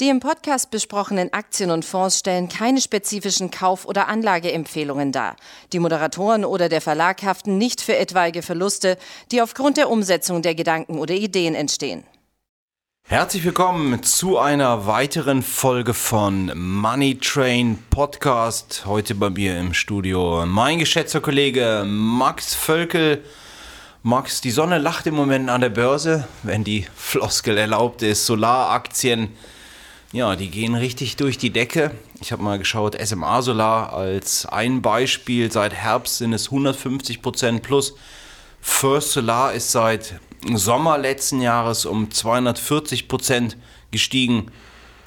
Die im Podcast besprochenen Aktien und Fonds stellen keine spezifischen Kauf- oder Anlageempfehlungen dar. Die Moderatoren oder der Verlag haften nicht für etwaige Verluste, die aufgrund der Umsetzung der Gedanken oder Ideen entstehen. Herzlich willkommen zu einer weiteren Folge von Money Train Podcast. Heute bei mir im Studio mein geschätzter Kollege Max Völkel. Max, die Sonne lacht im Moment an der Börse, wenn die Floskel erlaubt ist. Solaraktien ja, die gehen richtig durch die Decke. Ich habe mal geschaut, SMA Solar als ein Beispiel. Seit Herbst sind es 150 Prozent plus. First Solar ist seit Sommer letzten Jahres um 240 Prozent gestiegen.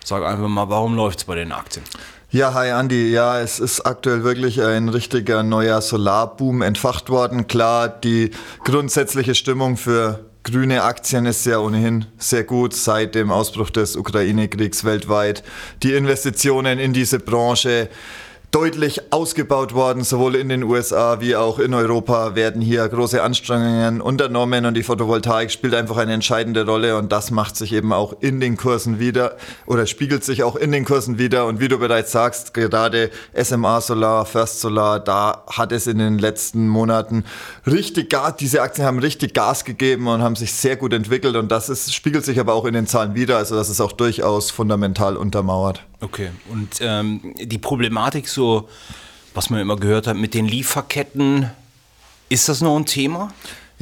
Sag einfach mal, warum läuft es bei den Aktien? Ja, hi Andi. Ja, es ist aktuell wirklich ein richtiger neuer Solarboom entfacht worden. Klar, die grundsätzliche Stimmung für grüne Aktien ist ja ohnehin sehr gut seit dem Ausbruch des Ukraine-Kriegs weltweit. Die Investitionen in diese Branche deutlich ausgebaut worden. Sowohl in den USA wie auch in Europa werden hier große Anstrengungen unternommen und die Photovoltaik spielt einfach eine entscheidende Rolle und das macht sich eben auch in den Kursen wieder oder spiegelt sich auch in den Kursen wieder. Und wie du bereits sagst, gerade SMA Solar, First Solar, da hat es in den letzten Monaten richtig Gas, diese Aktien haben richtig Gas gegeben und haben sich sehr gut entwickelt und das ist, spiegelt sich aber auch in den Zahlen wieder. Also das ist auch durchaus fundamental untermauert. Okay, und ähm, die Problematik so, was man immer gehört hat mit den Lieferketten, ist das noch ein Thema?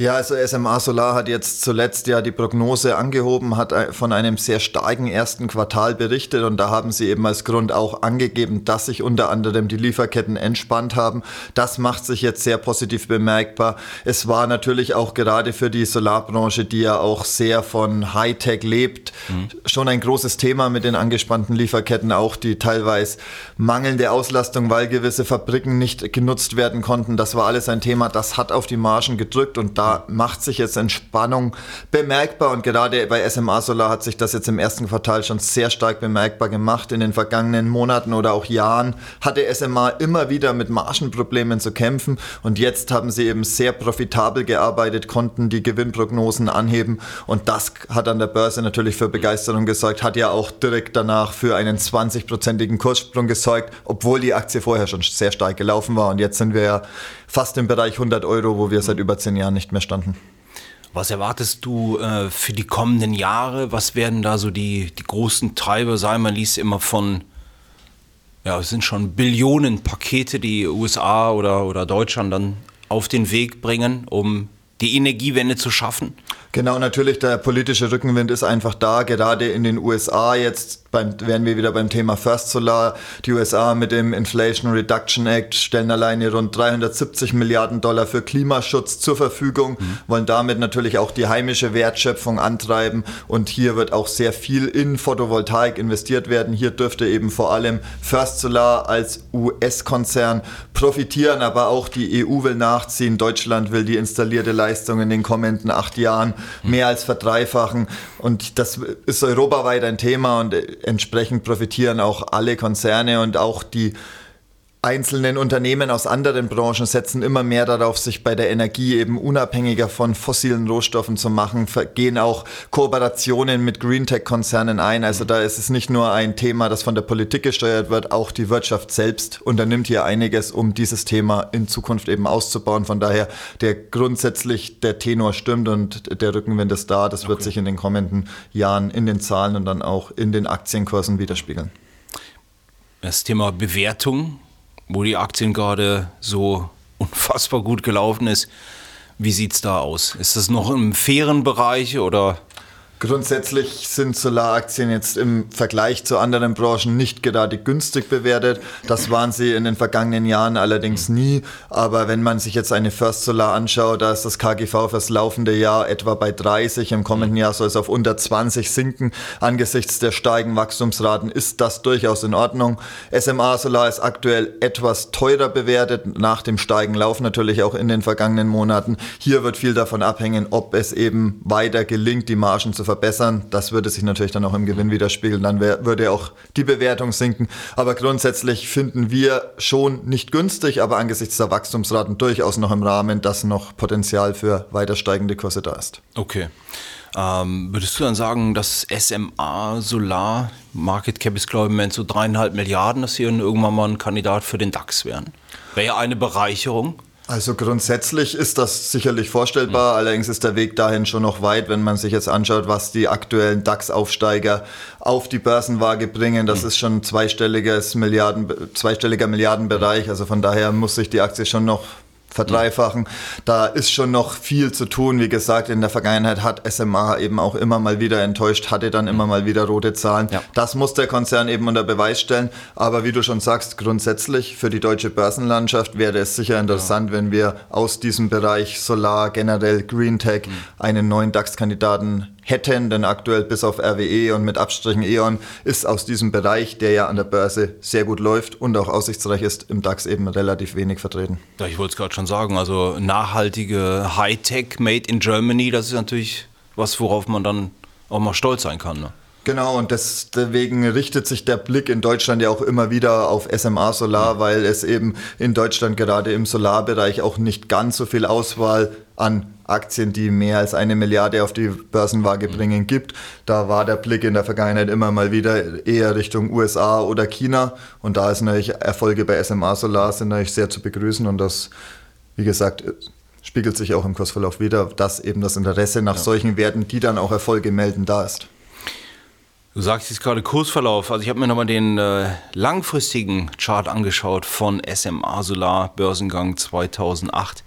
Ja, also SMA Solar hat jetzt zuletzt ja die Prognose angehoben, hat von einem sehr starken ersten Quartal berichtet und da haben sie eben als Grund auch angegeben, dass sich unter anderem die Lieferketten entspannt haben. Das macht sich jetzt sehr positiv bemerkbar. Es war natürlich auch gerade für die Solarbranche, die ja auch sehr von Hightech lebt, mhm. schon ein großes Thema mit den angespannten Lieferketten, auch die teilweise mangelnde Auslastung, weil gewisse Fabriken nicht genutzt werden konnten. Das war alles ein Thema, das hat auf die Margen gedrückt und da macht sich jetzt Entspannung bemerkbar und gerade bei SMA Solar hat sich das jetzt im ersten Quartal schon sehr stark bemerkbar gemacht. In den vergangenen Monaten oder auch Jahren hatte SMA immer wieder mit Margenproblemen zu kämpfen und jetzt haben sie eben sehr profitabel gearbeitet, konnten die Gewinnprognosen anheben und das hat an der Börse natürlich für Begeisterung gesorgt, hat ja auch direkt danach für einen 20-prozentigen Kurssprung gesorgt, obwohl die Aktie vorher schon sehr stark gelaufen war und jetzt sind wir ja fast im Bereich 100 Euro, wo wir seit über zehn Jahren nicht mehr standen. Was erwartest du äh, für die kommenden Jahre? Was werden da so die, die großen Treiber sein? Man liest immer von, ja, es sind schon Billionen Pakete, die USA oder, oder Deutschland dann auf den Weg bringen, um die Energiewende zu schaffen? Genau, natürlich, der politische Rückenwind ist einfach da, gerade in den USA jetzt beim, wären wir wieder beim Thema First Solar. Die USA mit dem Inflation Reduction Act stellen alleine rund 370 Milliarden Dollar für Klimaschutz zur Verfügung, mhm. wollen damit natürlich auch die heimische Wertschöpfung antreiben und hier wird auch sehr viel in Photovoltaik investiert werden. Hier dürfte eben vor allem First Solar als US-Konzern profitieren, aber auch die EU will nachziehen. Deutschland will die installierte Leistung in den kommenden acht Jahren. Mehr als verdreifachen. Und das ist europaweit ein Thema und entsprechend profitieren auch alle Konzerne und auch die einzelnen Unternehmen aus anderen Branchen setzen immer mehr darauf, sich bei der Energie eben unabhängiger von fossilen Rohstoffen zu machen, gehen auch Kooperationen mit Greentech-Konzernen ein. Also da ist es nicht nur ein Thema, das von der Politik gesteuert wird, auch die Wirtschaft selbst unternimmt hier einiges, um dieses Thema in Zukunft eben auszubauen. Von daher der grundsätzlich der Tenor stimmt und der Rückenwind ist da. Das okay. wird sich in den kommenden Jahren in den Zahlen und dann auch in den Aktienkursen widerspiegeln. Das Thema Bewertung wo die Aktien gerade so unfassbar gut gelaufen ist. Wie sieht es da aus? Ist das noch im fairen Bereich oder Grundsätzlich sind Solaraktien jetzt im Vergleich zu anderen Branchen nicht gerade günstig bewertet. Das waren sie in den vergangenen Jahren allerdings nie. Aber wenn man sich jetzt eine First Solar anschaut, da ist das KGV fürs laufende Jahr etwa bei 30. Im kommenden Jahr soll es auf unter 20 sinken. Angesichts der steigenden Wachstumsraten ist das durchaus in Ordnung. SMA Solar ist aktuell etwas teurer bewertet, nach dem steigen Lauf natürlich auch in den vergangenen Monaten. Hier wird viel davon abhängen, ob es eben weiter gelingt, die Margen zu verbessern. Das würde sich natürlich dann auch im Gewinn widerspiegeln. Dann wär, würde auch die Bewertung sinken. Aber grundsätzlich finden wir schon nicht günstig, aber angesichts der Wachstumsraten durchaus noch im Rahmen, dass noch Potenzial für weiter steigende Kurse da ist. Okay. Ähm, würdest du dann sagen, dass SMA Solar Market Cap ist, glaube ich, im Moment so dreieinhalb Milliarden, dass sie irgendwann mal ein Kandidat für den DAX wären? Wäre ja eine Bereicherung. Also grundsätzlich ist das sicherlich vorstellbar, mhm. allerdings ist der Weg dahin schon noch weit, wenn man sich jetzt anschaut, was die aktuellen DAX-Aufsteiger auf die Börsenwaage bringen. Das mhm. ist schon zweistelliges Milliarden, zweistelliger Milliardenbereich. Also von daher muss sich die Aktie schon noch verdreifachen. Da ist schon noch viel zu tun. Wie gesagt, in der Vergangenheit hat SMA eben auch immer mal wieder enttäuscht, hatte dann immer mal wieder rote Zahlen. Ja. Das muss der Konzern eben unter Beweis stellen. Aber wie du schon sagst, grundsätzlich für die deutsche Börsenlandschaft wäre es sicher interessant, ja. wenn wir aus diesem Bereich Solar, generell Green Tech, mhm. einen neuen DAX-Kandidaten hätten, denn aktuell bis auf RWE und mit Abstrichen E.ON ist aus diesem Bereich, der ja an der Börse sehr gut läuft und auch aussichtsreich ist, im DAX eben relativ wenig vertreten. Ja, ich wollte es gerade schon sagen, also nachhaltige Hightech made in Germany, das ist natürlich was, worauf man dann auch mal stolz sein kann. Ne? Genau, und deswegen richtet sich der Blick in Deutschland ja auch immer wieder auf SMA Solar, weil es eben in Deutschland gerade im Solarbereich auch nicht ganz so viel Auswahl an Aktien, die mehr als eine Milliarde auf die Börsenwaage bringen, gibt. Da war der Blick in der Vergangenheit immer mal wieder eher Richtung USA oder China. Und da ist natürlich Erfolge bei SMA Solar sind natürlich sehr zu begrüßen und das, wie gesagt, spiegelt sich auch im Kursverlauf wieder, dass eben das Interesse nach ja. solchen Werten, die dann auch Erfolge melden, da ist. Du sagst jetzt gerade Kursverlauf. Also ich habe mir nochmal den äh, langfristigen Chart angeschaut von SMA Solar Börsengang 2008.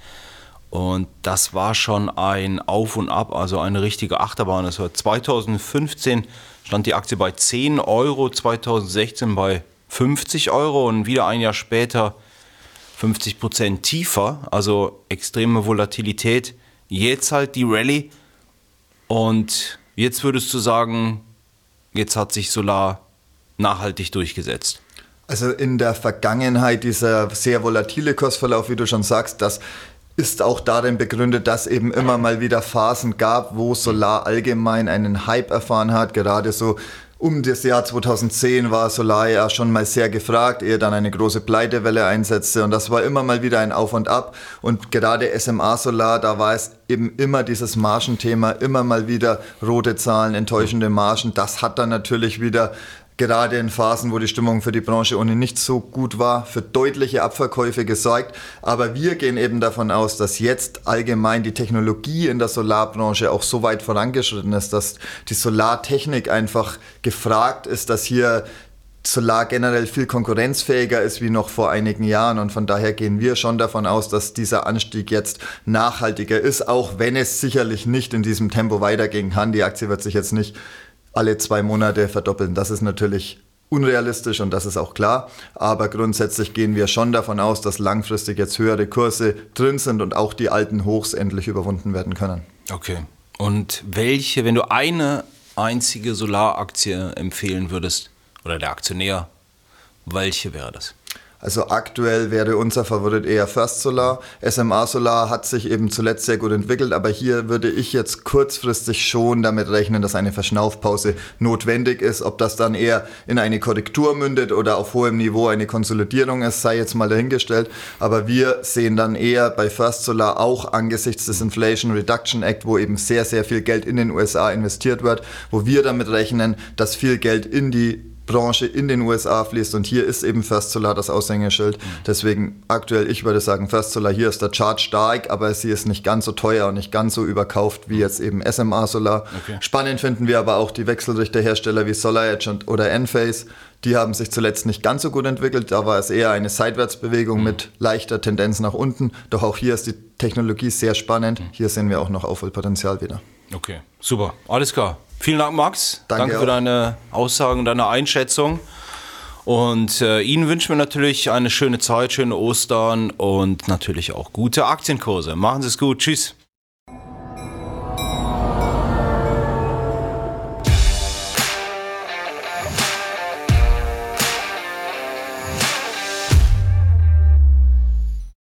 Und das war schon ein Auf und Ab, also eine richtige Achterbahn. Das war 2015 stand die Aktie bei 10 Euro, 2016 bei 50 Euro und wieder ein Jahr später 50 Prozent tiefer. Also extreme Volatilität. Jetzt halt die Rallye. Und jetzt würdest du sagen, jetzt hat sich Solar nachhaltig durchgesetzt? Also in der Vergangenheit dieser sehr volatile Kursverlauf, wie du schon sagst, das ist auch darin begründet, dass eben immer mal wieder Phasen gab, wo Solar allgemein einen Hype erfahren hat. Gerade so um das Jahr 2010 war Solar ja schon mal sehr gefragt, ehe dann eine große Pleitewelle einsetzte. Und das war immer mal wieder ein Auf und Ab. Und gerade SMA Solar, da war es eben immer dieses Margenthema, immer mal wieder rote Zahlen, enttäuschende Margen. Das hat dann natürlich wieder gerade in Phasen, wo die Stimmung für die Branche ohnehin nicht so gut war, für deutliche Abverkäufe gesorgt. Aber wir gehen eben davon aus, dass jetzt allgemein die Technologie in der Solarbranche auch so weit vorangeschritten ist, dass die Solartechnik einfach gefragt ist, dass hier Solar generell viel konkurrenzfähiger ist wie noch vor einigen Jahren und von daher gehen wir schon davon aus, dass dieser Anstieg jetzt nachhaltiger ist, auch wenn es sicherlich nicht in diesem Tempo weitergehen kann. Die Aktie wird sich jetzt nicht alle zwei Monate verdoppeln. Das ist natürlich unrealistisch und das ist auch klar. Aber grundsätzlich gehen wir schon davon aus, dass langfristig jetzt höhere Kurse drin sind und auch die alten Hochs endlich überwunden werden können. Okay. Und welche, wenn du eine einzige Solaraktie empfehlen würdest oder der Aktionär, welche wäre das? Also aktuell wäre unser Favorit eher First Solar. SMA Solar hat sich eben zuletzt sehr gut entwickelt, aber hier würde ich jetzt kurzfristig schon damit rechnen, dass eine Verschnaufpause notwendig ist. Ob das dann eher in eine Korrektur mündet oder auf hohem Niveau eine Konsolidierung ist, sei jetzt mal dahingestellt. Aber wir sehen dann eher bei First Solar auch angesichts des Inflation Reduction Act, wo eben sehr, sehr viel Geld in den USA investiert wird, wo wir damit rechnen, dass viel Geld in die Branche in den USA fließt und hier ist eben First Solar das Aushängeschild. Mhm. Deswegen aktuell, ich würde sagen, First Solar hier ist der Chart stark, aber sie ist nicht ganz so teuer und nicht ganz so überkauft wie jetzt eben SMA Solar. Okay. Spannend finden wir aber auch die Wechselrichterhersteller wie SolarEdge und, oder Enphase. Die haben sich zuletzt nicht ganz so gut entwickelt. Da war es eher eine Seitwärtsbewegung mhm. mit leichter Tendenz nach unten. Doch auch hier ist die Technologie sehr spannend. Mhm. Hier sehen wir auch noch Aufholpotenzial wieder. Okay, super. Alles klar. Vielen Dank, Max. Danke, Danke für deine Aussagen, deine Einschätzung. Und äh, Ihnen wünschen wir natürlich eine schöne Zeit, schöne Ostern und natürlich auch gute Aktienkurse. Machen Sie es gut. Tschüss.